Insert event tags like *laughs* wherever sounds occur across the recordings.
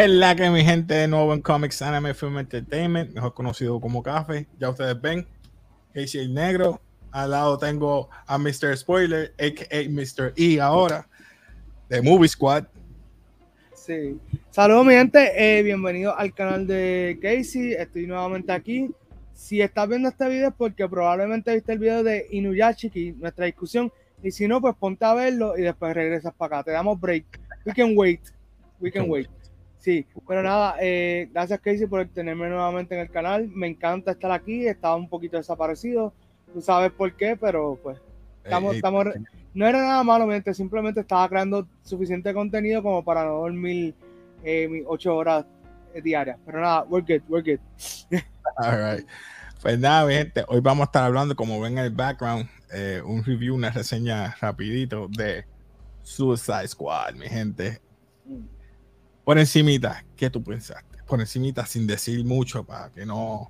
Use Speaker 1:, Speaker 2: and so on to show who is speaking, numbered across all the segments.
Speaker 1: ¿Qué es la que mi gente de nuevo en Comics Anime Film Entertainment, mejor conocido como Café? Ya ustedes ven, Casey el Negro. Al lado tengo a Mr. Spoiler, a.k.a. Mr. E ahora, de Movie Squad.
Speaker 2: Sí. Saludos, mi gente. Eh, bienvenido al canal de Casey. Estoy nuevamente aquí. Si estás viendo este video es porque probablemente viste el video de Inuyashiki, nuestra discusión. Y si no, pues ponte a verlo y después regresas para acá. Te damos break. We can wait. We can wait. Sí, pero nada, eh, gracias Casey por tenerme nuevamente en el canal. Me encanta estar aquí, estaba un poquito desaparecido. Tú sabes por qué, pero pues estamos, estamos, no era nada malo, simplemente estaba creando suficiente contenido como para no dormir eh, mis ocho horas diarias. Pero nada, we're good, we're good. *laughs*
Speaker 1: All right. Pues nada, mi gente, hoy vamos a estar hablando, como ven en el background, eh, un review, una reseña rapidito de Suicide Squad, mi gente. Mm por encimita, ¿qué tú pensaste? Por encimita, sin decir mucho, para que no...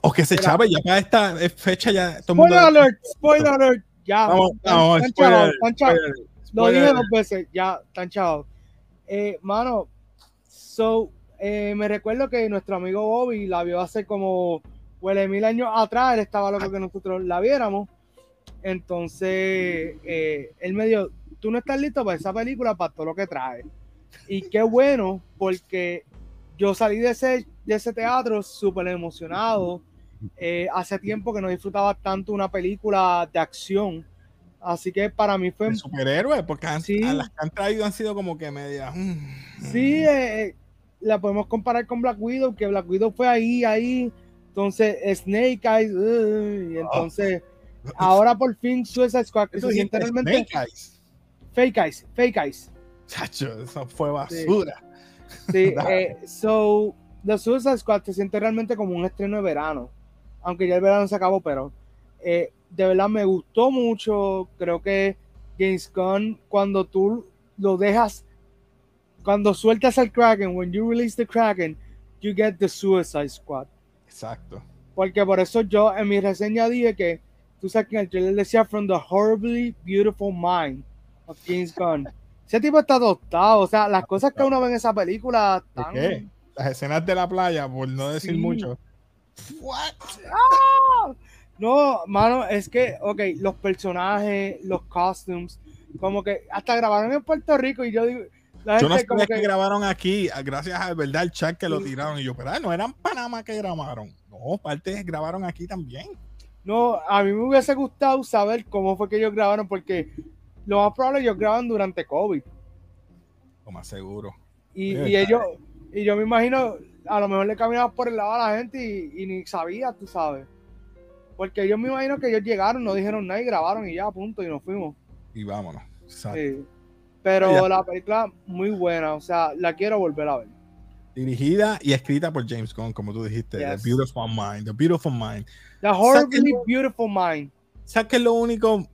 Speaker 1: O que se echaba ya para esta fecha ya...
Speaker 2: Todo spoiler mundo... alert, spoiler alert, ya. Vamos, vamos, spoiler, spoiler, Lo dije dos veces, ya, están chavos. Eh, mano, so, eh, me recuerdo que nuestro amigo Bobby la vio hace como, huele mil años atrás, él estaba loco que nosotros la viéramos. Entonces, eh, él me dijo, tú no estás listo para esa película, para todo lo que trae. Y qué bueno, porque yo salí de ese, de ese teatro súper emocionado. Eh, hace tiempo que no disfrutaba tanto una película de acción. Así que para mí fue.
Speaker 1: superhéroe, porque las que han traído han sido como que media. Mm.
Speaker 2: Sí, eh, eh, la podemos comparar con Black Widow, que Black Widow fue ahí, ahí. Entonces, Snake Eyes, y ah. entonces, *laughs* ahora por fin Suicide Squad, se siente realmente. Fake Eyes, Fake Eyes.
Speaker 1: Chacho, eso fue basura.
Speaker 2: Sí, *laughs* eh, so, The Suicide Squad se siente realmente como un estreno de verano. Aunque ya el verano se acabó, pero eh, de verdad me gustó mucho. Creo que James Gunn, cuando tú lo dejas, cuando sueltas al Kraken, when you release the Kraken, you get the Suicide Squad.
Speaker 1: Exacto.
Speaker 2: Porque por eso yo en mi reseña dije que tú sabes que en el trailer decía From the Horribly Beautiful Mind of James Gunn. *laughs* Ese tipo está adoptado. O sea, las cosas que uno ve en esa película. Están...
Speaker 1: ¿Qué? Las escenas de la playa, por no decir mucho.
Speaker 2: What? ¡Ah! *laughs* No, mano, es que, ok, los personajes, los costumes, como que hasta grabaron en Puerto Rico y yo digo.
Speaker 1: yo no sabía que... grabaron aquí, gracias al verdad el chat que lo tiraron. Y yo, pero no eran Panamá que grabaron. No, partes grabaron aquí también.
Speaker 2: No, a mí me hubiese gustado saber cómo fue que ellos grabaron, porque lo más probable ellos graban durante COVID.
Speaker 1: Lo más seguro.
Speaker 2: Y, ellos, y yo me imagino, a lo mejor le caminaban por el lado a la gente y, ni sabía, tú sabes. Porque yo me imagino que ellos llegaron, no dijeron nada y grabaron y ya, punto, y nos fuimos.
Speaker 1: Y vámonos.
Speaker 2: Sí. Pero la película muy buena, o sea, la quiero volver a ver.
Speaker 1: Dirigida y escrita por James Gunn, como tú dijiste, The Beautiful Mind, The Beautiful Mind.
Speaker 2: The Horribly Beautiful Mind.
Speaker 1: ¿Sabes qué es lo único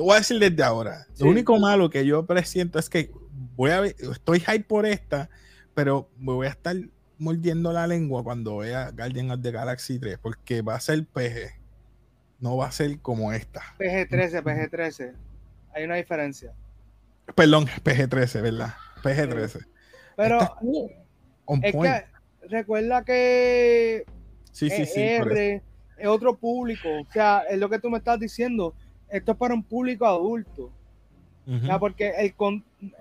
Speaker 1: lo voy a decir desde ahora. Lo único malo que yo presiento es que voy a ver, estoy hype por esta, pero me voy a estar mordiendo la lengua cuando vea Guardian of the Galaxy 3, porque va a ser PG. No va a ser como esta.
Speaker 2: PG-13, PG-13. Hay una diferencia.
Speaker 1: Perdón, PG-13, ¿verdad? PG-13.
Speaker 2: Pero es que recuerda que
Speaker 1: sí, sí, sí,
Speaker 2: R es otro público. O sea, es lo que tú me estás diciendo esto es para un público adulto. porque el,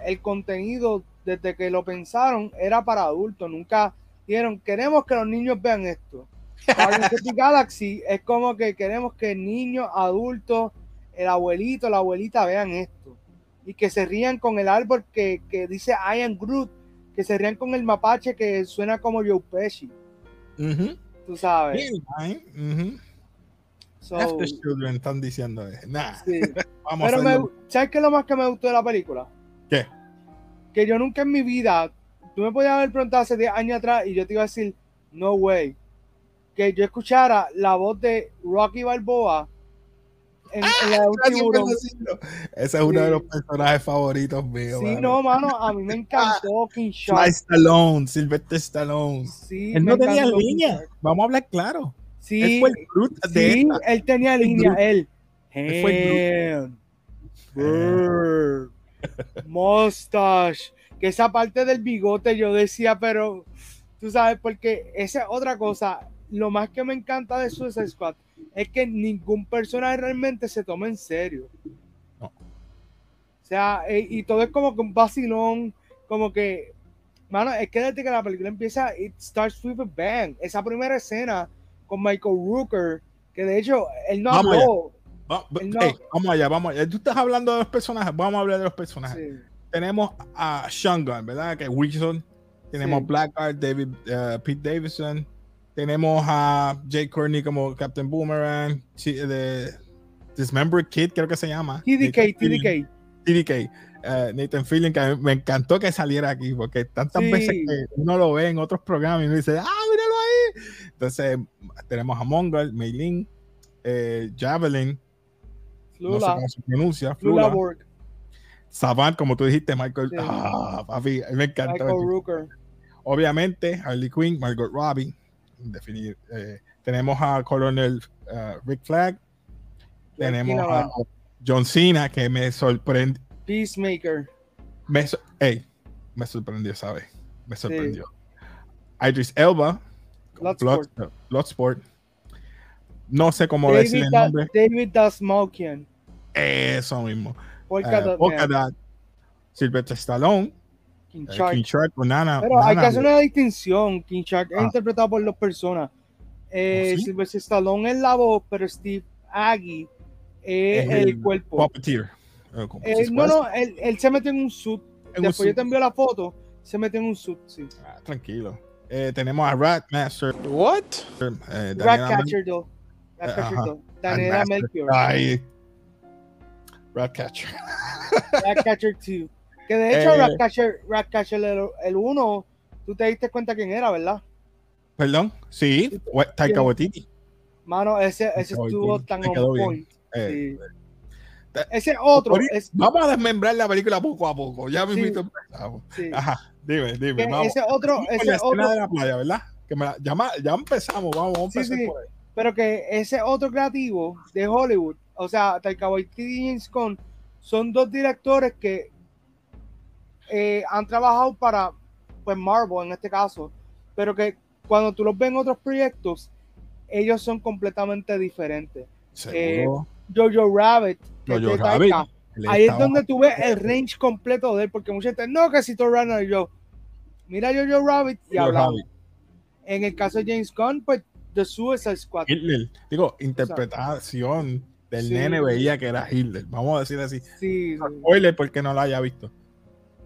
Speaker 2: el contenido, desde que lo pensaron, era para adultos. Nunca dijeron, queremos que los niños vean esto. *laughs* Galaxy es como que queremos que niños, adultos, el abuelito, la abuelita vean esto. Y que se rían con el árbol que, dice I am Groot. Que se rían con el mapache que suena como Joe Pesci. Tú sabes.
Speaker 1: So, Children están diciendo nada. *laughs*
Speaker 2: Pero ¿sabes qué es lo más que me gustó de la película?
Speaker 1: ¿Qué?
Speaker 2: Que yo nunca en mi vida, tú me podías haber preguntado hace 10 años atrás y yo te iba a decir, no way. Que yo escuchara la voz de Rocky Balboa
Speaker 1: en, la última Ese es uno de los personajes favoritos míos.
Speaker 2: Sí, no, mano, a mí me encantó *laughs* King
Speaker 1: Shark. Stallone, Sylvester Stallone. Sí, él no tenía línea. Vamos a hablar claro.
Speaker 2: Sí, él fue el sí, él tenía línea, él. él fue Mustache. que esa parte del bigote yo decía, pero tú sabes, porque esa es otra cosa. Lo más que me encanta de Suicide Squad es que ningún personaje realmente se toma en serio.
Speaker 1: No.
Speaker 2: O sea, eh, y todo es como que un vacilón, como que, mano, es que desde que la película empieza, it starts with a bang. Esa primera escena con Michael Rooker, que de hecho él no
Speaker 1: Vamos
Speaker 2: habló.
Speaker 1: Va- va-
Speaker 2: Él no-
Speaker 1: ey, vamos allá, vamos allá. Tú estás hablando de los personajes, vamos a hablar de los personajes.
Speaker 2: Sí,
Speaker 1: Tenemos a Sean Gunn, ¿verdad? Que es Wilson. Tenemos
Speaker 2: Sí.
Speaker 1: Blackguard, David, eh, Pete Davidson. Tenemos a Jay Courtney como Captain Boomerang. De Dismembered Kid, creo que se llama.
Speaker 2: TDK. TDK.
Speaker 1: TDK. eh, Nathan Fillion, que a mí me encantó que saliera aquí, porque tantas
Speaker 2: Sí.
Speaker 1: veces que uno lo ve en otros programas y uno dice, ¡ah! Entonces, tenemos a Mongol, Meilin, eh, Javelin, no sé
Speaker 2: Lula,
Speaker 1: cómo se pronuncia,
Speaker 2: Lula
Speaker 1: Flula,
Speaker 2: Borg,
Speaker 1: Savant, como tú dijiste, Michael.
Speaker 2: Sí.
Speaker 1: Ah, papi, me encantó.
Speaker 2: Michael Rooker.
Speaker 1: Obviamente, Harley Quinn, Margot Robbie. definir, eh, tenemos a Coronel eh, Rick Flag. Tenemos a John Cena, que me sorprendió.
Speaker 2: Peacemaker.
Speaker 1: Me, so- me sorprendió, ¿sabes? Me sorprendió. Idris Elba.
Speaker 2: Bloodsport.
Speaker 1: Blood- Bloodsport. No sé cómo decir
Speaker 2: David,
Speaker 1: el
Speaker 2: Da-
Speaker 1: nombre.
Speaker 2: David Dasmalkian.
Speaker 1: Eso mismo.
Speaker 2: Polka
Speaker 1: Eh,
Speaker 2: Dot
Speaker 1: Sylvester Stallone.
Speaker 2: King
Speaker 1: eh,
Speaker 2: Shark.
Speaker 1: King Shark con Nana.
Speaker 2: Pero hay que hacer una distinción. King Shark es
Speaker 1: Ah.
Speaker 2: interpretado por dos personas. Eh,
Speaker 1: ¿Oh, sí?
Speaker 2: Sylvester Stallone es la voz, pero Steve Aggie es
Speaker 1: Es
Speaker 2: el,
Speaker 1: el
Speaker 2: cuerpo.
Speaker 1: Puppeteer. Eh,
Speaker 2: no, no, él, él se metió en un suit.
Speaker 1: en un
Speaker 2: Después yo te envío la foto. Se metió en un suit, sí.
Speaker 1: Ah, tranquilo. Eh, tenemos a Ratmaster.
Speaker 3: What?
Speaker 1: Eh,
Speaker 2: Ratcatcher 2. Ratcatcher
Speaker 1: ajá.
Speaker 2: 2. Daniela
Speaker 1: Ratmaster.
Speaker 2: Melchior.
Speaker 1: Ay. Ratcatcher. *laughs*
Speaker 2: Ratcatcher 2. Que de hecho,
Speaker 1: Eh.
Speaker 2: Ratcatcher, Ratcatcher el 1, tú te diste cuenta quién era, ¿verdad?
Speaker 1: Perdón. Sí, Taika. Waititi.
Speaker 2: Mano, ese, ese estuvo tan on point.
Speaker 1: Eh,
Speaker 2: sí. Ese otro es.
Speaker 1: Vamos a desmembrar la película poco a poco. Ya me
Speaker 2: Sí.
Speaker 1: invito.
Speaker 2: sí.
Speaker 1: Ajá, dime, dime. Vamos.
Speaker 2: ese otro, ese
Speaker 1: la
Speaker 2: otro,
Speaker 1: de la playa, ¿verdad? Que me la- ya, ya empezamos, vamos, vamos a
Speaker 2: Sí,
Speaker 1: empezar
Speaker 2: sí.
Speaker 1: por ahí.
Speaker 2: pero que ese otro creativo de Hollywood, o sea, Taika Waititi y James Gunn, son dos directores que eh, han trabajado para, pues, Marvel en este caso, pero que cuando tú los ves en otros proyectos, ellos son completamente diferentes.
Speaker 1: Seguro.
Speaker 2: Jojo Rabbit, que es
Speaker 1: Jojo
Speaker 2: de
Speaker 1: Rabbit,
Speaker 2: Taika,
Speaker 1: él
Speaker 2: ahí es donde tú ves el range completo de él, porque mucha gente, no, que si Thor Ragnarok", y yo, mira Jojo Rabbit y.
Speaker 1: Rabbit.
Speaker 2: En el caso de James Gunn, pues The Suicide Squad.
Speaker 1: Hitler. Digo, interpretación del
Speaker 2: Sí.
Speaker 1: nene veía que era Hitler. Vamos a decir así.
Speaker 2: Sí,
Speaker 1: Spoiler porque no la haya visto.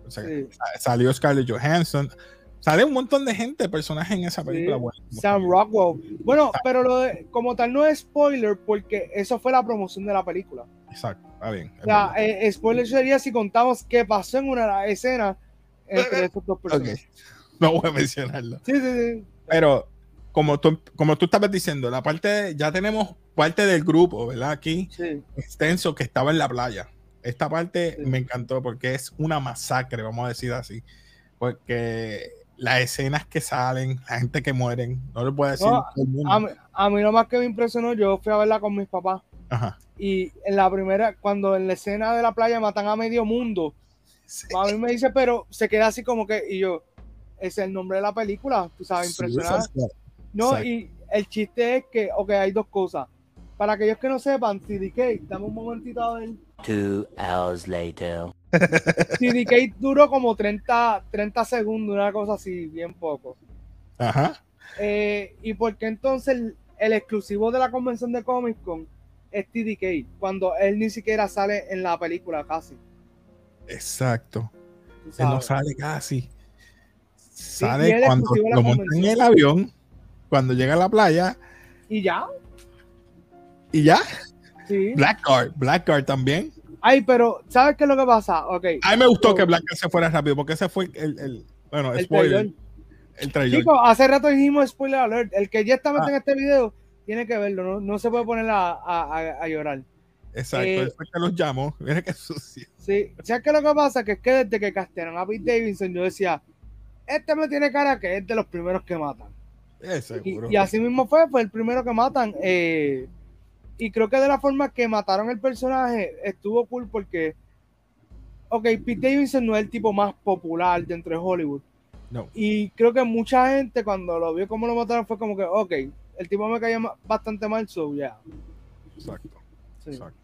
Speaker 1: O sea,
Speaker 2: sí.
Speaker 1: sa- salió Scarlett Johansson. Sale un montón de gente, personajes en esa película.
Speaker 2: Sí. Sam Rockwell. Bueno, pero lo de, como tal no es spoiler porque eso fue la promoción de la película.
Speaker 1: Exacto, está bien.
Speaker 2: O sea, eh, spoiler sería si contamos qué pasó en una escena entre *laughs* estos dos personajes.
Speaker 1: no voy a mencionarlo.
Speaker 2: Sí, sí, sí.
Speaker 1: Pero como tú, como tú estabas diciendo, la parte, ya tenemos parte del grupo, ¿verdad? Aquí,
Speaker 2: sí.
Speaker 1: extenso, que estaba en la playa. Esta parte
Speaker 2: Sí.
Speaker 1: me encantó porque es una masacre, vamos a decir así. Porque las escenas que salen, la gente que mueren, no lo puede decir
Speaker 2: No,
Speaker 1: todo el mundo.
Speaker 2: A mí, a mí lo más que me impresionó, yo fui a verla con mis papás
Speaker 1: Ajá.
Speaker 2: y en la primera, cuando en la escena de la playa matan a medio mundo,
Speaker 1: Sí.
Speaker 2: a mí me dice, pero se queda así como que, y yo, ese es el nombre de la película, tú sabes, impresionante. No,
Speaker 1: Exacto.
Speaker 2: y el chiste es que, ok, hay dos cosas. Para aquellos que no sepan, CDK, dame un momentito a ver.
Speaker 4: Two hours later.
Speaker 2: CDK duró como 30, 30 segundos, una cosa así, bien poco.
Speaker 1: Ajá.
Speaker 2: Eh, ¿Y por qué entonces el, el exclusivo de la convención de Comic Con es TDK? Cuando él ni siquiera sale en la película casi.
Speaker 1: Exacto. Él no sale casi. Sale cuando lo montan en el avión, cuando llega a la playa
Speaker 2: Y ya,
Speaker 1: y ya.
Speaker 2: sí.
Speaker 1: Blackguard, Blackguard también.
Speaker 2: Ay, pero ¿sabes qué es lo que pasa? Ok.
Speaker 1: A mí me gustó
Speaker 2: So,
Speaker 1: que Blackguard se fuera rápido porque ese fue el, el bueno,
Speaker 2: el
Speaker 1: spoiler,
Speaker 2: trailer.
Speaker 1: el trailer.
Speaker 2: Chicos, hace rato dijimos spoiler alert. El que ya está metido
Speaker 1: Ah.
Speaker 2: en este video tiene que verlo. No, no se puede poner a, a- a- llorar.
Speaker 1: Exacto,
Speaker 2: eh,
Speaker 1: él fue que los llamó. *laughs* Mira qué sucio.
Speaker 2: Sí, ¿sabes qué es lo que pasa? Que es que desde que castearon a Pete Davidson, yo decía, este me tiene cara que es de los primeros que matan.
Speaker 1: Eh,
Speaker 2: Y, y así mismo fue, fue el primero que matan. eh, y creo que de la forma que mataron el personaje estuvo cool porque, ok, Pete Davidson no es el tipo más popular dentro de Hollywood.
Speaker 1: No.
Speaker 2: Y creo que mucha gente cuando lo vio como lo mataron fue como que, ok, el tipo me caía bastante mal, so yeah.
Speaker 1: Exacto.
Speaker 2: Sí.
Speaker 1: exacto.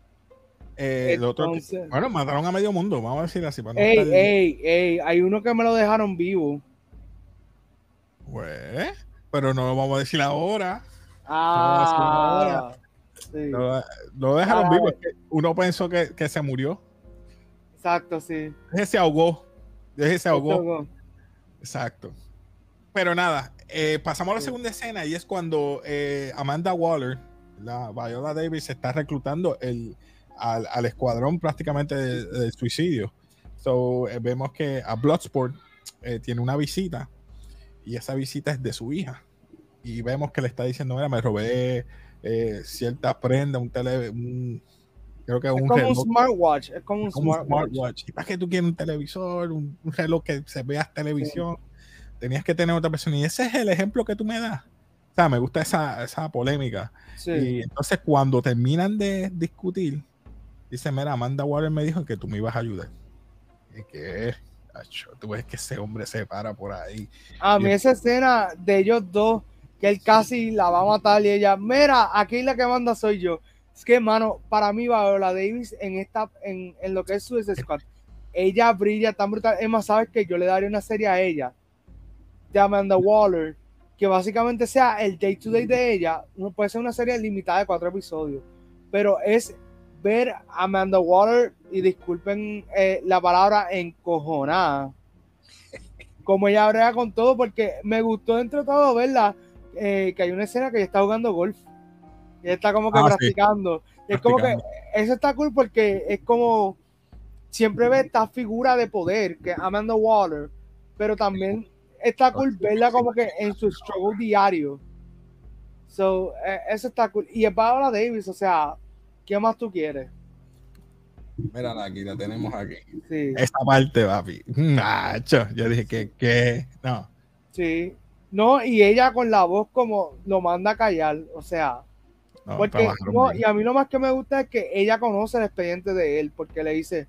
Speaker 1: Eh, otro bueno, mataron a medio mundo, vamos a decir así. Para no
Speaker 2: Ey,
Speaker 1: estar-
Speaker 2: ey, ey, hay uno que me lo dejaron vivo.
Speaker 1: Pues, pero no lo vamos a decir ahora.
Speaker 2: Ah, sí,
Speaker 1: Lo, lo dejaron
Speaker 2: Ah.
Speaker 1: vivo. Uno pensó que, que se murió.
Speaker 2: exacto, sí.
Speaker 1: Ese se ahogó. Ese se ahogó. Exacto. Pero nada, eh, pasamos a la
Speaker 2: Sí.
Speaker 1: segunda escena y es cuando eh, Amanda Waller, la Viola Davis, está reclutando el, al, al escuadrón prácticamente de- del suicidio. So, eh, vemos que a Bloodsport tiene una visita y esa visita es de su hija. Y vemos que le está diciendo, mira, me robé eh, cierta prenda, un tele, un- creo que
Speaker 2: Es
Speaker 1: un
Speaker 2: como un
Speaker 1: reloj
Speaker 2: smartwatch, es como un
Speaker 1: como un
Speaker 2: smartwatch.
Speaker 1: smartwatch. ¿Y para qué tú quieres un televisor, un, un reloj que se vea televisión? Tenías que tener otra persona. Y ese es el ejemplo que tú me das. O sea, me gusta esa, esa polémica.
Speaker 2: Sí.
Speaker 1: Y entonces cuando terminan de discutir, dice, mira, Amanda Waller me dijo que tú me ibas a ayudar. Y que, tú ves que ese hombre se para por ahí.
Speaker 2: A mí
Speaker 1: Y-
Speaker 2: esa escena de ellos dos, que él casi la va a matar y ella, mira, aquí la que manda soy yo. Es que, mano, para mí Viola Davis en esta, en, en lo que es Suicide Squad, ella brilla tan brutal. Es más, sabes que yo le daría una serie a ella, de Amanda Waller, que básicamente sea el day to day de ella. Puede ser una serie limitada de cuatro episodios, pero es ver a Amanda Waller, y disculpen eh, la palabra, encojonada como ella brega con todo, porque me gustó entre todo verla, eh, que hay una escena que ella está jugando golf. Y ella está como que
Speaker 1: Ah, sí.
Speaker 2: practicando. Y es como que eso está cool porque es como siempre ve esta figura de poder que Amanda Waller, pero también está cool verla como que en su struggle diario. So, eh, eso está cool. Y es Viola Davis, o sea, ¿qué más tú quieres?
Speaker 1: Mira, aquí la tenemos aquí.
Speaker 2: Sí,
Speaker 1: Esa parte, papi. Nacho. Yo dije que, que, no.
Speaker 2: sí. No, y ella con la voz como lo manda a callar, o sea,
Speaker 1: no
Speaker 2: Porque, no, y a mí lo más que me gusta es que ella conoce el expediente de él, porque le dice,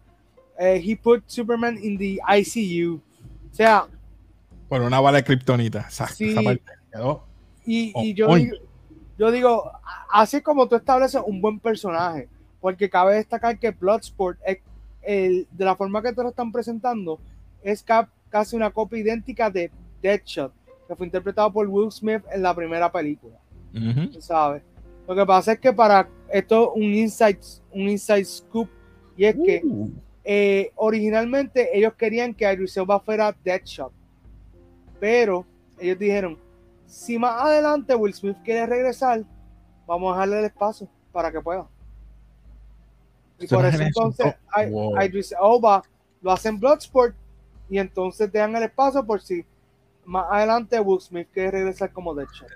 Speaker 2: eh, he put Superman in the ICU. O sea,
Speaker 1: Por una bala de kriptonita.
Speaker 2: Sí.
Speaker 1: Quedó.
Speaker 2: y, y
Speaker 1: Oh,
Speaker 2: yo, digo, yo digo, así es como tú estableces un buen personaje, porque cabe destacar que Bloodsport, es el, de la forma que te lo están presentando, es ca- casi una copia idéntica de Deadshot, que fue interpretado por Will Smith en la primera película. Sabes. Lo que pasa es que para esto un inside, un inside scoop y es que
Speaker 1: Uh.
Speaker 2: eh, originalmente ellos querían que Idris Elba fuera Deadshot, pero ellos dijeron si más adelante Will Smith quiere regresar, vamos a dejarle el espacio para que pueda. Y por eso
Speaker 1: es en
Speaker 2: entonces. I-
Speaker 1: Wow.
Speaker 2: Idris Elba lo hace en Bloodsport y entonces dejan el espacio por si más adelante Will Smith quiere regresar como Deadshot.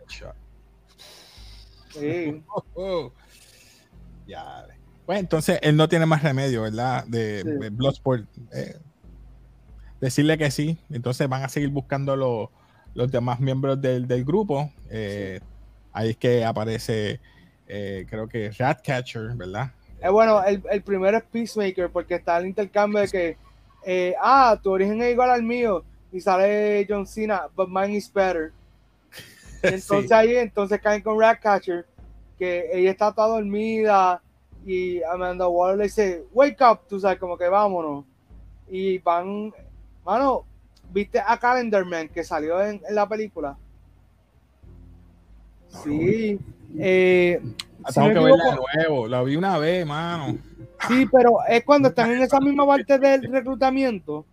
Speaker 2: Sí. *laughs*
Speaker 1: Oh. Ya. Pues entonces él no tiene más remedio, ¿verdad? De,
Speaker 2: Sí.
Speaker 1: de Bloodsport. eh, decirle que sí. Entonces van a seguir buscando los, los demás miembros del, del grupo. Eh, Ahí es que aparece, eh, creo que Ratcatcher, ¿verdad?
Speaker 2: Eh, bueno, el, el primero es Peacemaker, porque está el intercambio de que, ah, tu origen es igual al mío, y sale John Cena, but mine is better. *laughs* Y entonces
Speaker 1: Sí.
Speaker 2: ahí, entonces caen con Ratcatcher, que ella está toda dormida, y Amanda Waller le dice, wake up, tú sabes, como que vámonos. Y van, mano, ¿viste a Calendar Man que salió en, en la película?
Speaker 1: No,
Speaker 2: Sí. Eh,
Speaker 1: Ah,
Speaker 2: si
Speaker 1: Tengo que verla de nuevo. La vi una vez, mano.
Speaker 2: Sí, pero es cuando están en esa misma *laughs* parte del reclutamiento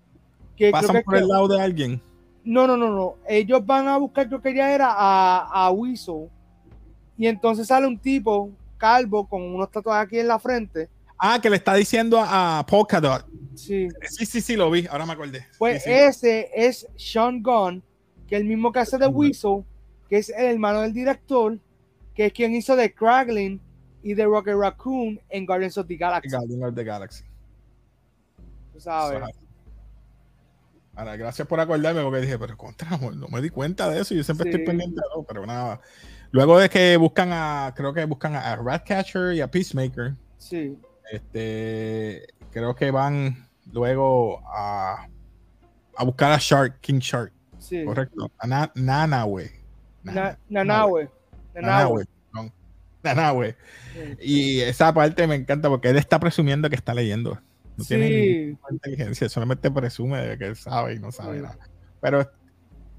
Speaker 2: que creo
Speaker 1: Pasan
Speaker 2: que,
Speaker 1: por el lado de alguien.
Speaker 2: no, no, no, no. Ellos van a buscar, creo que ya era a, a Weasel. Y entonces sale un tipo calvo con unos tatuajes aquí en la frente.
Speaker 1: Ah, que le está diciendo a, a Polkadot.
Speaker 2: Sí.
Speaker 1: Sí, sí, sí, lo vi. Ahora me acordé.
Speaker 2: Pues
Speaker 1: Sí, sí.
Speaker 2: ese es Sean Gunn, que es el mismo que hace de Weasel, que es el hermano del director, que es quien hizo de Kraglin y de Rocket Raccoon en Guardians of the Galaxy.
Speaker 1: Guardian of the Galaxy.
Speaker 2: tú ¿sabes?
Speaker 1: Ahora, gracias por acordarme porque dije, pero contra, no me di cuenta de eso. Yo siempre
Speaker 2: Sí.
Speaker 1: estoy pendiente de pero nada. Luego de que buscan a, creo que buscan a Ratcatcher y a Peacemaker,
Speaker 2: Sí.
Speaker 1: este, creo que van luego a, a buscar a Shark, King Shark,
Speaker 2: Sí.
Speaker 1: correcto, a Na- Nanahue.
Speaker 2: Na- Nanahue. Sí.
Speaker 1: Y esa parte me encanta porque él está presumiendo que está leyendo. No tiene
Speaker 2: Sí.
Speaker 1: ninguna inteligencia, solamente presume de que él sabe y no sabe
Speaker 2: Sí.
Speaker 1: nada. Pero,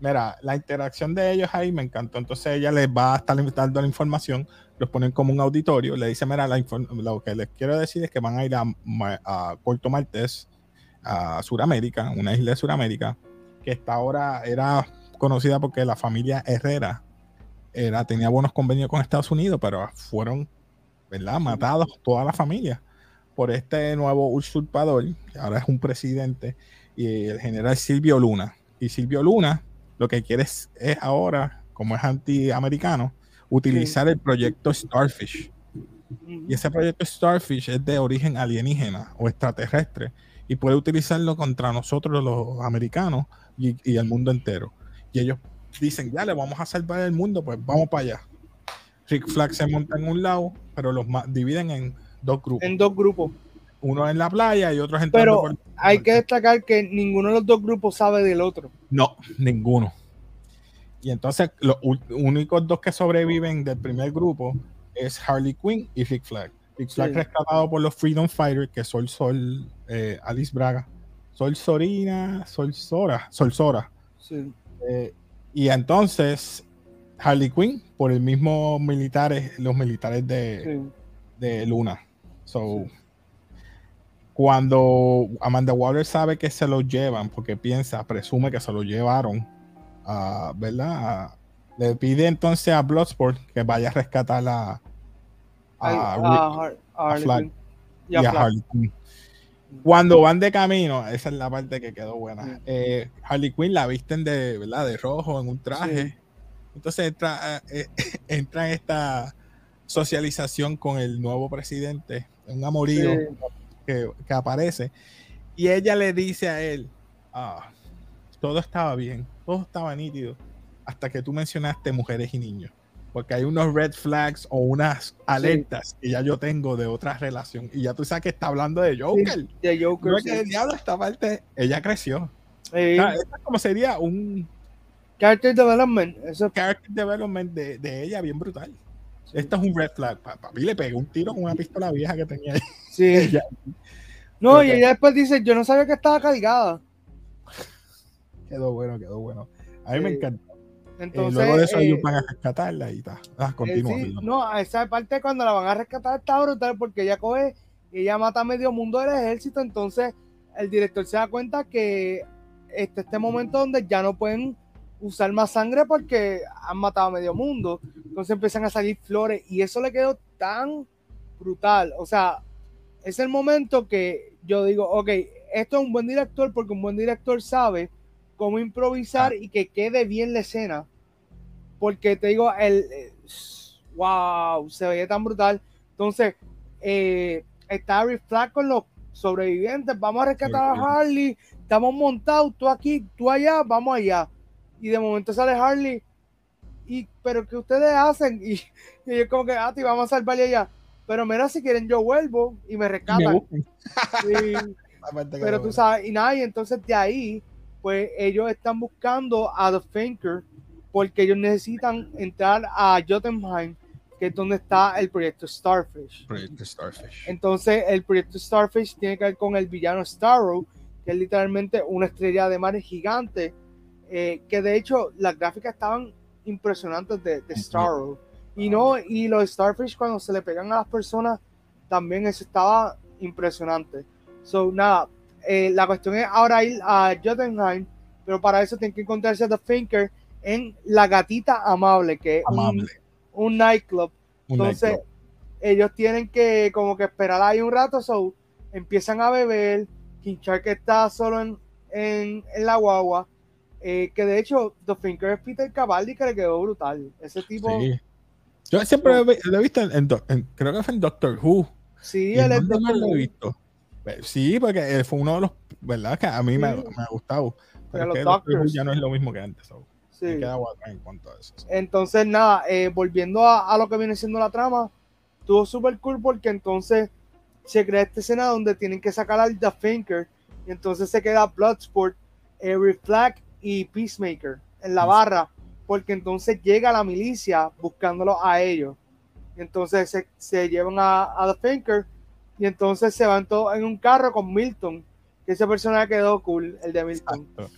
Speaker 1: mira, la interacción de ellos ahí me encantó. Entonces ella les va a estar dando la información, los ponen como un auditorio, le dice, mira, la lo que les quiero decir es que van a ir a, a Puerto Maltés, a Sudamérica, una isla de Sudamérica, que esta ahora era conocida porque la familia Herrera era, tenía buenos convenios con Estados Unidos, pero fueron ¿verdad? Matados toda la familia por este nuevo usurpador, que ahora es un presidente, y el general Silvio Luna. Y Silvio Luna lo que quiere es, es ahora, como es antiamericano, utilizar el proyecto Starfish. Y ese proyecto Starfish es de origen alienígena o extraterrestre y puede utilizarlo contra nosotros los americanos y, y el mundo entero. Y ellos dicen, ya le vamos a salvar el mundo, pues vamos para allá. Rick Flag se monta en un lado, pero los dividen en dos grupos.
Speaker 2: En dos grupos.
Speaker 1: Uno en la playa y otro entrando
Speaker 2: Pero
Speaker 1: por-
Speaker 2: hay que destacar que ninguno de los dos grupos sabe del otro.
Speaker 1: No, ninguno. Y entonces los únicos dos que sobreviven del primer grupo es Harley Quinn y Rick Flag. Rick
Speaker 2: Sí.
Speaker 1: Flag rescatado por los Freedom Fighters, que Sol Sol, eh, Alice Braga, Sol Sorina, Sol Sora, Sol Sora.
Speaker 2: Sí.
Speaker 1: Eh, y entonces Harley Quinn por el mismo militares, los militares de,
Speaker 2: sí.
Speaker 1: de Luna. So, cuando Amanda Waller sabe que se lo llevan, porque piensa, presume que se lo llevaron, ¿verdad? Le pide entonces a Bloodsport que vaya a rescatar
Speaker 2: a, Harley
Speaker 1: Flag.
Speaker 2: Quinn.
Speaker 1: y
Speaker 2: Y a
Speaker 1: a
Speaker 2: Flag.
Speaker 1: Harley Quinn. Cuando van de camino, esa es la parte que quedó buena.
Speaker 2: Sí.
Speaker 1: eh, Harley Quinn la visten de, ¿verdad? de rojo en un traje.
Speaker 2: Sí.
Speaker 1: Entonces entra, eh, *laughs* entra en esta socialización con el nuevo presidente, un amorío
Speaker 2: Sí.
Speaker 1: que, que aparece. Y ella le dice a él, ah, todo estaba bien, todo estaba nítido, hasta que tú mencionaste mujeres y niños. Porque hay unos red flags o unas alertas que ya yo tengo de otra relación. Y ya tú sabes que está hablando de Joker.
Speaker 2: De Joker.
Speaker 1: No,
Speaker 2: sí.
Speaker 1: que diablo, esta parte, ella creció.
Speaker 2: Sí.
Speaker 1: O sea, esto es como sería un
Speaker 2: Character development. Eso es
Speaker 1: character development de, de ella bien brutal. Esto es un red flag. Pa- Papi le pegó un tiro con una pistola vieja que tenía
Speaker 2: Sí. *laughs*
Speaker 1: ella.
Speaker 2: No, y ella después dice, yo no sabía que estaba cargada.
Speaker 1: Quedó bueno, quedó bueno. A mí me
Speaker 2: Sí.
Speaker 1: encantó. Eh,
Speaker 2: Entonces,
Speaker 1: luego de eso
Speaker 2: eh,
Speaker 1: ellos van a rescatarla y está. Ah,
Speaker 2: eh,
Speaker 1: continúa.
Speaker 2: sí,
Speaker 1: perdón.
Speaker 2: no, esa parte cuando la van a rescatar está brutal porque ella coge y ella mata a medio mundo del ejército. Entonces, el director se da cuenta que este, este momento donde ya no pueden usar más sangre porque han matado a medio mundo. Entonces empiezan a salir flores y eso le quedó tan brutal. O sea, es el momento que yo digo, ok, esto es un buen director porque un buen director sabe cómo improvisar y que quede bien la escena. Porque te digo, el eh, wow, se veía tan brutal. Entonces, eh, está Rick Flag con los sobrevivientes. Vamos a rescatar a. Harley. Estamos montados, tú aquí, tú allá, vamos allá. Y de momento sale Harley. Y, pero ¿qué ustedes hacen? Y, *laughs* y yo como que, ah, te vamos a salvarle allá. Pero mira, si quieren yo vuelvo y me
Speaker 1: Y me
Speaker 2: rescatan. *laughs* Pero tú sabes, y nada, y entonces de ahí, pues ellos están buscando a The Thinker porque ellos necesitan entrar a Jotunheim, que es donde está el proyecto Starfish.
Speaker 1: Proyecto Starfish.
Speaker 2: Entonces, el proyecto Starfish tiene que ver con el villano Starro, que es literalmente una estrella de mar gigante, eh, que de hecho las gráficas estaban impresionantes de, de Starro. Y no, y los Starfish cuando se le pegan a las personas, también eso estaba impresionante. So, nada, eh, la cuestión es ahora ir a Jotunheim, pero para eso tienen que encontrarse a The Thinker en La Gatita Amable, que es un-
Speaker 1: Amable.
Speaker 2: un nightclub
Speaker 1: Un
Speaker 2: entonces,
Speaker 1: nightclub.
Speaker 2: ellos tienen que como que esperar ahí un rato, so, empiezan a beber, King Shark está solo en, en, en la guagua, eh, que de hecho, The Thinker es Peter Cavalli, que le quedó brutal. Ese tipo, sí,
Speaker 1: Sí. Yo siempre lo he, lo he visto en, en Do- en- creo que fue en Doctor Who. y
Speaker 2: él es Doctor
Speaker 1: lo he visto. Eh, Sí, porque eh, fue uno de los, ¿verdad? Que a mí me,
Speaker 2: Sí.
Speaker 1: me ha gustado. Pero
Speaker 2: los
Speaker 1: Doctor Who ya no es lo mismo que antes. so,
Speaker 2: Sí.
Speaker 1: Me queda en cuanto a eso. so.
Speaker 2: Entonces, nada, eh, volviendo a, a lo que viene siendo la trama, estuvo súper cool porque entonces se crea esta escena donde tienen que sacar al The Thinker Y entonces se queda Bloodsport, Rick Flag y Peacemaker en la barra, porque entonces llega la milicia buscándolo a ellos. Entonces se, se llevan a, a The Thinker y entonces se van todos en un carro con Milton, que ese personaje quedó cool, el de Milton.
Speaker 1: Exacto.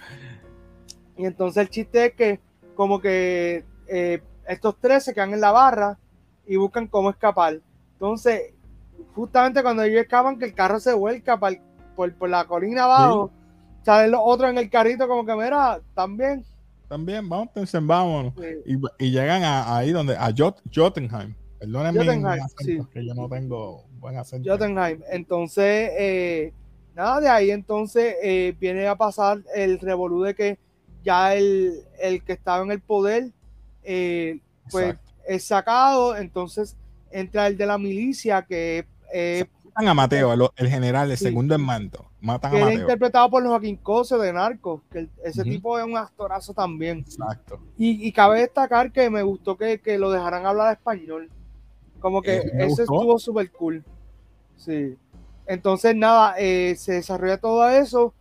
Speaker 2: Y entonces el chiste es que como que eh, estos tres se quedan en la barra y buscan cómo escapar. Entonces, justamente cuando ellos escapan, que el carro se vuelca pa'l- por, por la colina abajo, salen los otros en el carrito como que, mira, también.
Speaker 1: También, vamos, entonces vámonos. Y, y llegan a, ahí donde, a Jot, Jotunheim. Perdónenme mi
Speaker 2: Jotunheim,
Speaker 1: acento,
Speaker 2: sí.
Speaker 1: que yo no tengo buen acento.
Speaker 2: Jotunheim. Entonces, eh, nada, de ahí entonces eh, viene a pasar el revolú de que ya el, el que estaba en el poder, eh, pues
Speaker 1: Exacto.
Speaker 2: es sacado, entonces entra el de la milicia que, eh,
Speaker 1: Matan a Mateo, el, el general, el
Speaker 2: Sí.
Speaker 1: segundo en mando. Matan
Speaker 2: que
Speaker 1: a
Speaker 2: era
Speaker 1: Mateo.
Speaker 2: interpretado por Joaquín Cosio de Narcos, que el- ese tipo es un actorazo también.
Speaker 1: Exacto.
Speaker 2: Y, y cabe destacar que me gustó que, que lo dejaran hablar español. Como que
Speaker 1: Eh,
Speaker 2: eso
Speaker 1: gustó.
Speaker 2: estuvo súper cool. Sí. Entonces, nada, eh, se desarrolla todo eso.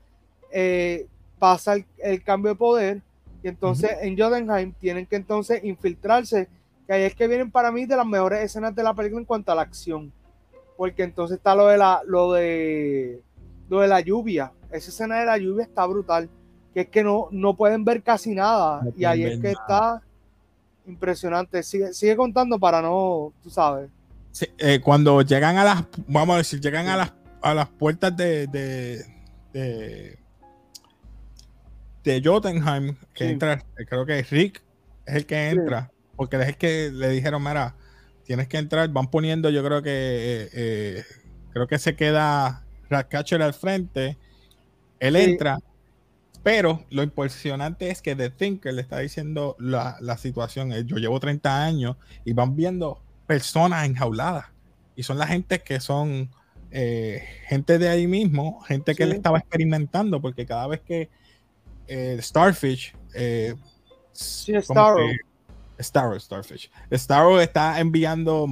Speaker 2: eh, pasa el, el cambio de poder. Y entonces en Jotunheim tienen que entonces infiltrarse. Que ahí es que vienen para mí de las mejores escenas de la película en cuanto a la acción. Porque entonces está lo de la, lo de lo de la lluvia. Esa escena de la lluvia está brutal. Que es que no, no pueden ver casi nada.
Speaker 1: No
Speaker 2: y ahí es que está impresionante. Sigue, sigue contando para no, tú sabes.
Speaker 1: Sí, eh, cuando llegan a las, vamos a decir, llegan a las, a las puertas de, de, de, de Jotunheim, que
Speaker 2: Sí.
Speaker 1: entra, creo que Rick es el que
Speaker 2: Sí.
Speaker 1: entra, porque es el que le dijeron, mira, tienes que entrar, van poniendo, yo creo que, eh, eh, creo que se queda Ratcatcher al frente, él
Speaker 2: Sí.
Speaker 1: entra, pero lo impresionante es que The Thinker le está diciendo la, la situación, eh, yo llevo 30 años y van viendo personas enjauladas. Y son la gente que son eh, gente de ahí mismo, gente que
Speaker 2: Sí.
Speaker 1: él estaba experimentando, porque cada vez que eh, Starfish,
Speaker 2: Sí,
Speaker 1: que- Starro, Starfish. Starro está enviando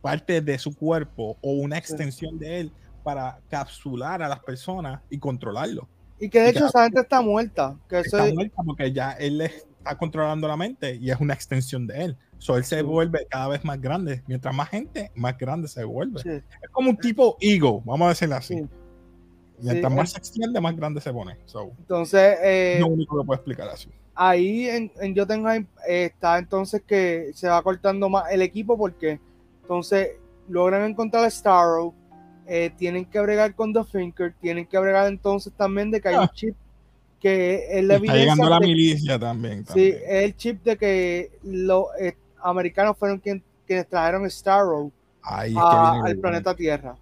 Speaker 1: parte de su cuerpo o una extensión de él para capsular a las personas y controlarlo.
Speaker 2: Y que de
Speaker 1: Y
Speaker 2: hecho esa gente está muerta. Que
Speaker 1: Está
Speaker 2: es-
Speaker 1: muerta porque ya él está controlando la mente y es una extensión de él. So, él se
Speaker 2: Sí.
Speaker 1: vuelve cada vez más grande. Mientras más gente, más grande se vuelve.
Speaker 2: sí,
Speaker 1: Es como un tipo ego, vamos a decirlo así.
Speaker 2: sí.
Speaker 1: Mientras más se extiende, más grande se pone. So,
Speaker 2: Entonces, eh,
Speaker 1: es lo único que puedo explicar así.
Speaker 2: Ahí en, en Jotunheim eh, está entonces que se va cortando más el equipo porque entonces logran encontrar a Starro, eh, tienen que bregar con The Thinker, tienen que bregar entonces también de que hay un
Speaker 1: Ah.
Speaker 2: chip que es la
Speaker 1: Está llegando la milicia también.
Speaker 2: sí, es el chip de que los eh, americanos fueron quien- quienes trajeron Starro
Speaker 1: Ahí es que
Speaker 2: a-
Speaker 1: viene
Speaker 2: al planeta Tierra.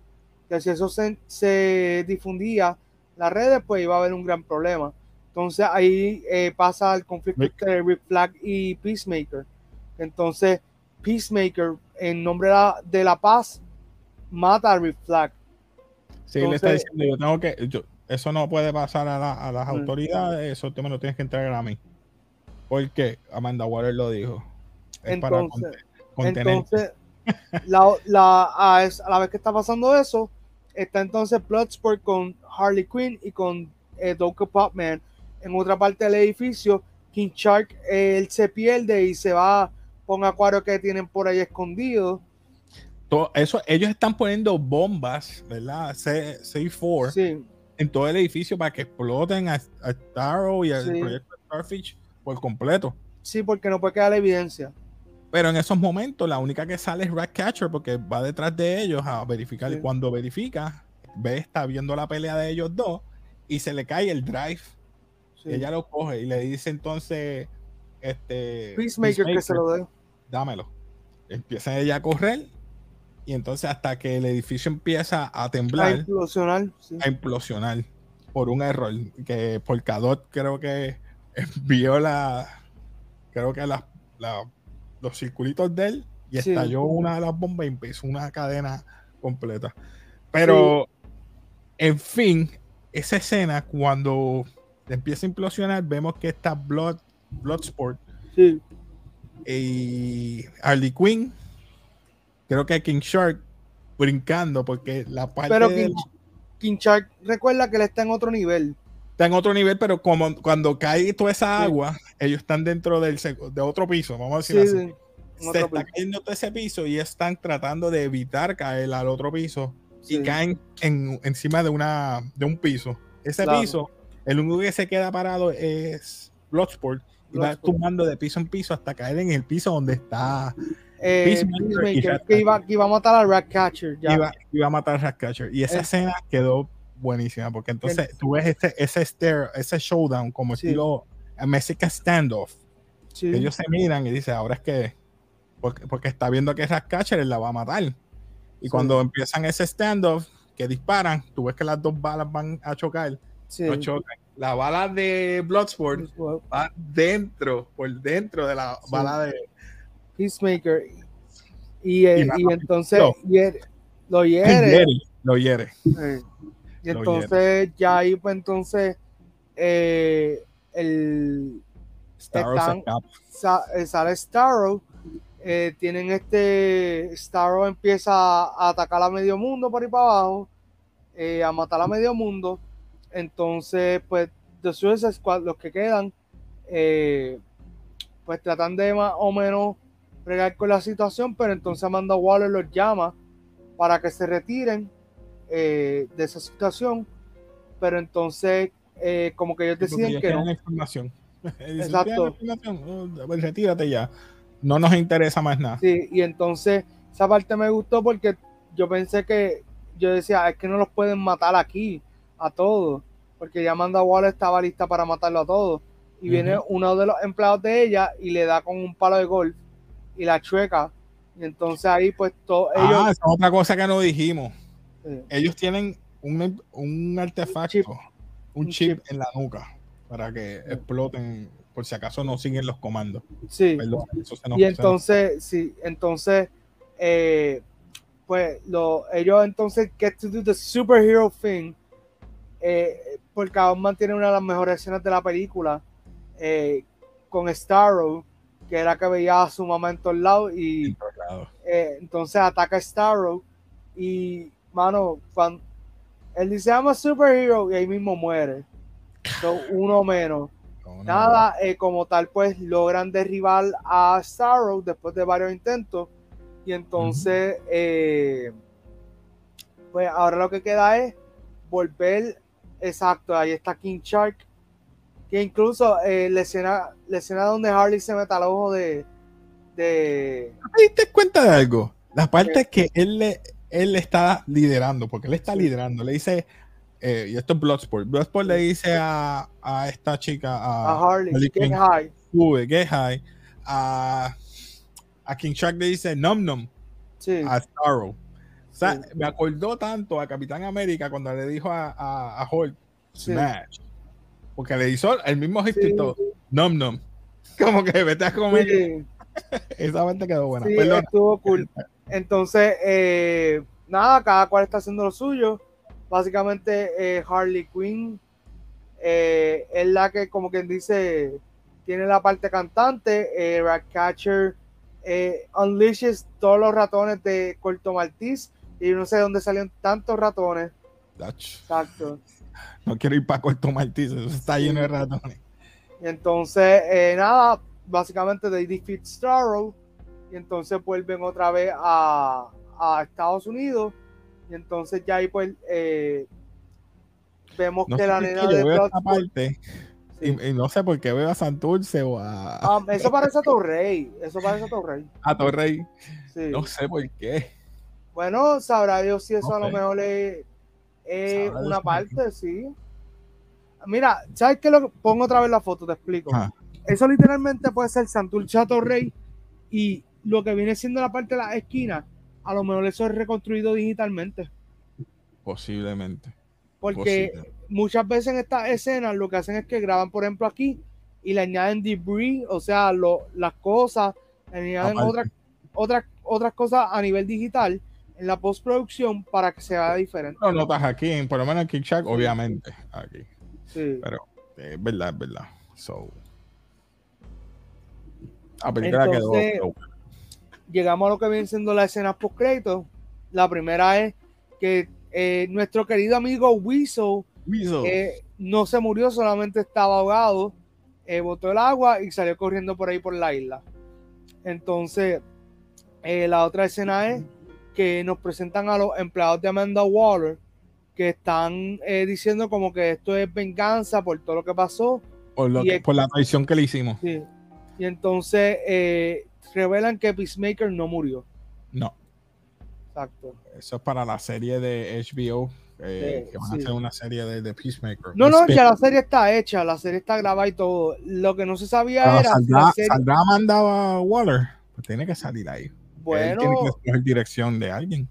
Speaker 2: Que si eso se, se difundía las redes, pues iba a haber un gran problema. Entonces ahí eh, pasa el conflicto entre Rick Flag y Peacemaker. Entonces Peacemaker, en nombre de la, de la paz, mata a Rick Flag.
Speaker 1: Sí, le está diciendo, yo tengo que, yo- eso no puede pasar a, la- a las
Speaker 2: Mm.
Speaker 1: autoridades, eso tú me lo tienes que entregar a mí. Porque Amanda Water lo dijo. Es para
Speaker 2: Entonces,
Speaker 1: contener.
Speaker 2: entonces la, la- a, la vez que está pasando eso, está entonces Bloodsport con Harley Quinn y con eh, Doka Popman en otra parte del edificio. King Shark, eh, él se pierde y se va con un acuario que tienen por ahí escondido.
Speaker 1: todo eso, ellos están poniendo bombas, ¿verdad? C, C4
Speaker 2: Sí,
Speaker 1: en todo el edificio para que exploten a, a Starro y al
Speaker 2: Sí.
Speaker 1: proyecto Starfish por completo.
Speaker 2: sí, porque no puede quedar la evidencia.
Speaker 1: Pero en esos momentos, la única que sale es Ratcatcher porque va detrás de ellos a verificar.
Speaker 2: Sí.
Speaker 1: Y cuando verifica, ve, está viendo la pelea de ellos dos y se le cae el drive.
Speaker 2: Sí.
Speaker 1: Ella lo coge y le dice entonces, este,
Speaker 2: Peacemaker que se lo dé.
Speaker 1: dámelo. Empieza ella a correr y entonces hasta que el edificio empieza a
Speaker 2: A
Speaker 1: temblar,
Speaker 2: implosionar. sí.
Speaker 1: a implosionar por un error que Polkadot creo que envió la creo que la, la- los circulitos de él y
Speaker 2: Sí.
Speaker 1: estalló una de las bombas y empezó una cadena completa. Pero en fin, esa escena cuando empieza a implosionar vemos que está Blood Bloodsport
Speaker 2: Sí,
Speaker 1: y Harley Quinn, creo que King Shark brincando porque la parte
Speaker 2: Pero
Speaker 1: de
Speaker 2: King,
Speaker 1: la-
Speaker 2: King Shark recuerda que él está en otro nivel.
Speaker 1: Está en otro nivel, pero como cuando cae toda esa agua, ellos están dentro del de otro piso, vamos a decir
Speaker 2: Sí,
Speaker 1: así. Se está
Speaker 2: piso.
Speaker 1: cayendo todo ese piso y están tratando de evitar caer al otro piso
Speaker 2: Sí.
Speaker 1: y caen en, encima de una de un piso. Ese
Speaker 2: Claro.
Speaker 1: piso, el único que se queda parado es Bloodsport y va
Speaker 2: Bloodsport.
Speaker 1: tumbando de piso en piso hasta caer en el piso donde está
Speaker 2: Eh,
Speaker 1: Peacemaker y
Speaker 2: Peacemaker,
Speaker 1: Ratcatcher.
Speaker 2: que, iba, que iba a matar a Ratcatcher. Ya.
Speaker 1: iba, iba a matar a Ratcatcher. Y esa
Speaker 2: Eh.
Speaker 1: escena quedó buenísima porque entonces tú ves ese, ese, stare, ese showdown como
Speaker 2: Sí.
Speaker 1: estilo Mexican standoff.
Speaker 2: Sí.
Speaker 1: que ellos se miran y dicen, ahora es que, porque, porque está viendo que Ratcatcher la va a matar. Y
Speaker 2: Sí.
Speaker 1: cuando empiezan ese standoff, que disparan, tú ves que las dos balas van a chocar,
Speaker 2: Sí.
Speaker 1: no chocan. La bala de Bloodsport va dentro, por dentro de la
Speaker 2: Sí.
Speaker 1: bala de...
Speaker 2: Peacemaker. Y, eh,
Speaker 1: Y
Speaker 2: y,
Speaker 1: mata-
Speaker 2: entonces
Speaker 1: no.
Speaker 2: lo hiere.
Speaker 1: hiere. Lo hiere.
Speaker 2: eh, y
Speaker 1: Lo
Speaker 2: entonces ya ahí pues entonces eh, el Están- eh, sale Starro. eh, tienen este Starro empieza a atacar a medio mundo por ahí para abajo, eh, a matar a medio mundo. Entonces, pues, The Suicide Squad, los que quedan, eh, pues tratan de más o menos bregar con la situación, pero entonces Amanda Waller los llama para que se retiren eh, de esa situación. Pero entonces, eh, como que ellos deciden
Speaker 1: ellos
Speaker 2: que no.
Speaker 1: información. *laughs*
Speaker 2: Exacto.
Speaker 1: "Tienes la información, pues retírate ya. No nos interesa más nada.
Speaker 2: Sí, y entonces esa parte me gustó porque yo pensé que yo decía, es que no los pueden matar aquí a todos, porque ya Amanda Waller estaba lista para matarlo a todos. Y viene uno de los empleados de ella y le da con un palo de golf y la chueca. Y entonces ahí pues todos
Speaker 1: Ah,
Speaker 2: ellos...
Speaker 1: es otra cosa que no dijimos.
Speaker 2: Sí,
Speaker 1: ellos tienen un, un artefacto,
Speaker 2: chip.
Speaker 1: un
Speaker 2: Un
Speaker 1: chip,
Speaker 2: chip.
Speaker 1: en la nuca para que exploten por si acaso no siguen los comandos.
Speaker 2: sí.
Speaker 1: Perdón, eso se nos-
Speaker 2: Y
Speaker 1: se nos-
Speaker 2: entonces, sí, entonces, eh, pues lo, ellos entonces get to do the superhero thing, eh, porque aún mantiene una de las mejores escenas de la película, eh, con Starro, que era que veía a su mamá en todos lados, y eh, entonces ataca a Starro, y, mano, cuando él dice, I'm a superhero, y ahí mismo muere. So, *sighs* uno menos.
Speaker 1: No, no,
Speaker 2: Nada, eh, como tal, pues logran derribar a Starro después de varios intentos. Y entonces, eh, pues ahora lo que queda es volver. Exacto, ahí está King Shark. Que incluso eh, la, escena, la escena donde Harley se mete al ojo de. de
Speaker 1: ¿Te diste cuenta de algo? La parte que él le, él está liderando, porque él está liderando. Le dice, eh, y esto es Bloodsport. Bloodsport le dice a, a esta chica,
Speaker 2: a
Speaker 1: a,
Speaker 2: Harley,
Speaker 1: Harley Quinn,
Speaker 2: High.
Speaker 1: sube, get high. A, a King Shark le dice, num num.
Speaker 2: Sí,
Speaker 1: a Starro. O sea,
Speaker 2: Sí.
Speaker 1: me acordó tanto a Capitán América cuando le dijo a, a, a Hulk,
Speaker 2: sí.
Speaker 1: Smash. Porque le hizo el mismo gesto
Speaker 2: Sí.
Speaker 1: Num num. *laughs* Como que vete a comer. *laughs* Esa parte quedó buena.
Speaker 2: Sí,
Speaker 1: Perdón.
Speaker 2: estuvo cool. Entonces, eh, nada, cada cual está haciendo lo suyo. Básicamente, eh, Harley Quinn eh, es la que, como quien dice, tiene la parte cantante. Eh, Ratcatcher unleashes todos los ratones de Corto Maltese. Y no sé de dónde salieron tantos ratones.
Speaker 1: Ach,
Speaker 2: Exacto.
Speaker 1: No quiero ir para Corto Maltese. Eso está lleno de ratones.
Speaker 2: Y entonces, eh, nada, básicamente they defeat Starro. Y entonces vuelven otra vez a, a Estados Unidos. Y entonces ya ahí pues eh, vemos
Speaker 1: No
Speaker 2: que la nena de Bloodsport-
Speaker 1: parte
Speaker 2: sí.
Speaker 1: y, y no sé por qué veo a Santurce o a,
Speaker 2: Ah, eso parece a Torrey. Eso parece a Torrey. *laughs*
Speaker 1: a Torrey.
Speaker 2: Sí.
Speaker 1: No sé por qué.
Speaker 2: Bueno, sabrá Dios si eso a lo mejor es, una parte, sí. Mira, ¿sabes qué? Lo, pongo otra vez la foto, te explico.
Speaker 1: Ah.
Speaker 2: Eso literalmente puede ser Santurce a Torrey y lo que viene siendo la parte de la esquina, a lo mejor eso es reconstruido digitalmente.
Speaker 1: Posiblemente.
Speaker 2: Porque
Speaker 1: Posible.
Speaker 2: muchas veces en estas escenas lo que hacen es que graban, por ejemplo, aquí y le añaden debris, o sea, lo- las cosas, le añaden otras otras otras cosas a nivel digital en la postproducción para que se vea diferente.
Speaker 1: Lo notas aquí, en- por lo menos en King Shark, obviamente. Aquí.
Speaker 2: Sí.
Speaker 1: Pero eh, es verdad, es verdad. So, la película
Speaker 2: Entonces,
Speaker 1: quedó.
Speaker 2: llegamos a lo que viene siendo las escenas post créditos. La primera es que Eh, nuestro querido amigo Weasel
Speaker 1: Weasel.
Speaker 2: eh, no se murió, solamente estaba ahogado, eh, botó el agua y salió corriendo por ahí por la isla. Entonces, eh, la otra escena es que nos presentan a los empleados de Amanda Waller que están eh, diciendo como que esto es venganza por todo lo que pasó.
Speaker 1: por, lo que-
Speaker 2: es-
Speaker 1: por la traición que le hicimos.
Speaker 2: Sí. Y entonces eh, revelan que Peacemaker no murió.
Speaker 1: No,
Speaker 2: Exacto.
Speaker 1: eso es para la serie de HBO. eh,
Speaker 2: Sí,
Speaker 1: que van
Speaker 2: sí.
Speaker 1: a hacer una serie de, de Peacemaker.
Speaker 2: No, no,
Speaker 1: Spin-
Speaker 2: ya la serie está hecha, la serie está grabada y todo. Lo que no se sabía era
Speaker 1: ¿Saldrá,
Speaker 2: la serie-
Speaker 1: ¿Saldrá Amanda Waller? Pues tiene que salir ahí. Él
Speaker 2: Bueno,
Speaker 1: tiene que escoger dirección de alguien.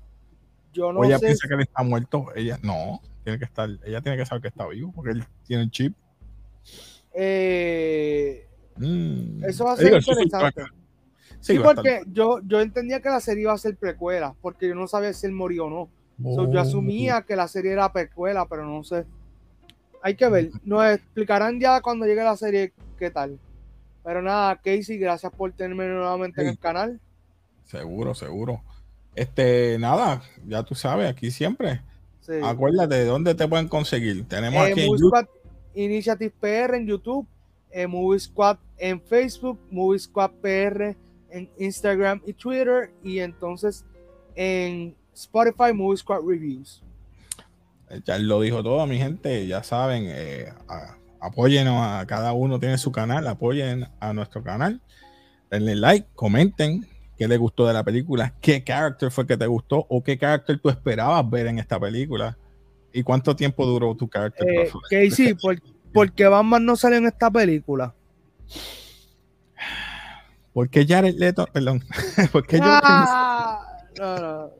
Speaker 2: yo no
Speaker 1: o ella
Speaker 2: sé.
Speaker 1: piensa que él está muerto. Ella no. Tiene que estar, ella tiene que saber que está vivo porque él tiene el chip.
Speaker 2: eh,
Speaker 1: Mm.
Speaker 2: Eso va a ser interesante. Sí,
Speaker 1: estar-
Speaker 2: porque yo, yo entendía que la serie iba a ser precuela, porque yo no sabía si él murió o no. So, yo
Speaker 1: Oh.
Speaker 2: asumía que la serie era precuela, pero no sé. Hay que ver. Nos explicarán ya cuando llegue la serie qué tal. Pero nada, Casey, gracias por tenerme nuevamente en el canal.
Speaker 1: Seguro, seguro. Este, nada, ya tú sabes, aquí siempre.
Speaker 2: Sí.
Speaker 1: Acuérdate de dónde te pueden conseguir. Tenemos
Speaker 2: Eh,
Speaker 1: aquí
Speaker 2: Movie. Squad Initiative PR en YouTube, eh, Movie Squad en Facebook, Movie Squad PR en Instagram y Twitter, y entonces en Spotify Movie Squad Reviews.
Speaker 1: Ya él lo dijo todo, mi gente. Ya saben, eh, a- apóyenos a cada uno tiene su canal, apoyen a nuestro canal. Denle like, comenten qué les gustó de la película, qué character fue que te gustó o qué character tú esperabas ver en esta película y cuánto tiempo duró tu character.
Speaker 2: Eh, Casey, *laughs* ¿por, por qué Batman no sale en esta película?
Speaker 1: ¿Por qué Jared Leto? Perdón. *laughs* ¿Por qué yo?
Speaker 2: Ah, no, no.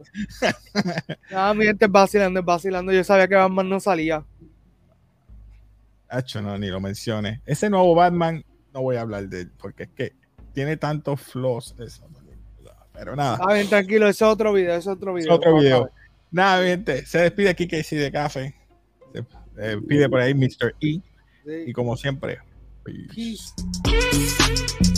Speaker 2: Nada, *laughs* mi gente es vacilando, es vacilando. Yo sabía que Batman no salía.
Speaker 1: Hacho, no, ni lo menciones. Ese nuevo Batman, no voy a hablar de él, porque es que tiene tantos flaws película. Pero nada,
Speaker 2: Está bien, tranquilo, ese es otro video, ese es otro
Speaker 1: es
Speaker 2: video.
Speaker 1: otro
Speaker 2: Vamos a
Speaker 1: video. Nada, gente, se despide aquí Casey de Café. Se eh, pide por ahí Mr. E.
Speaker 2: Sí.
Speaker 1: Y como siempre, peace.
Speaker 2: Peace.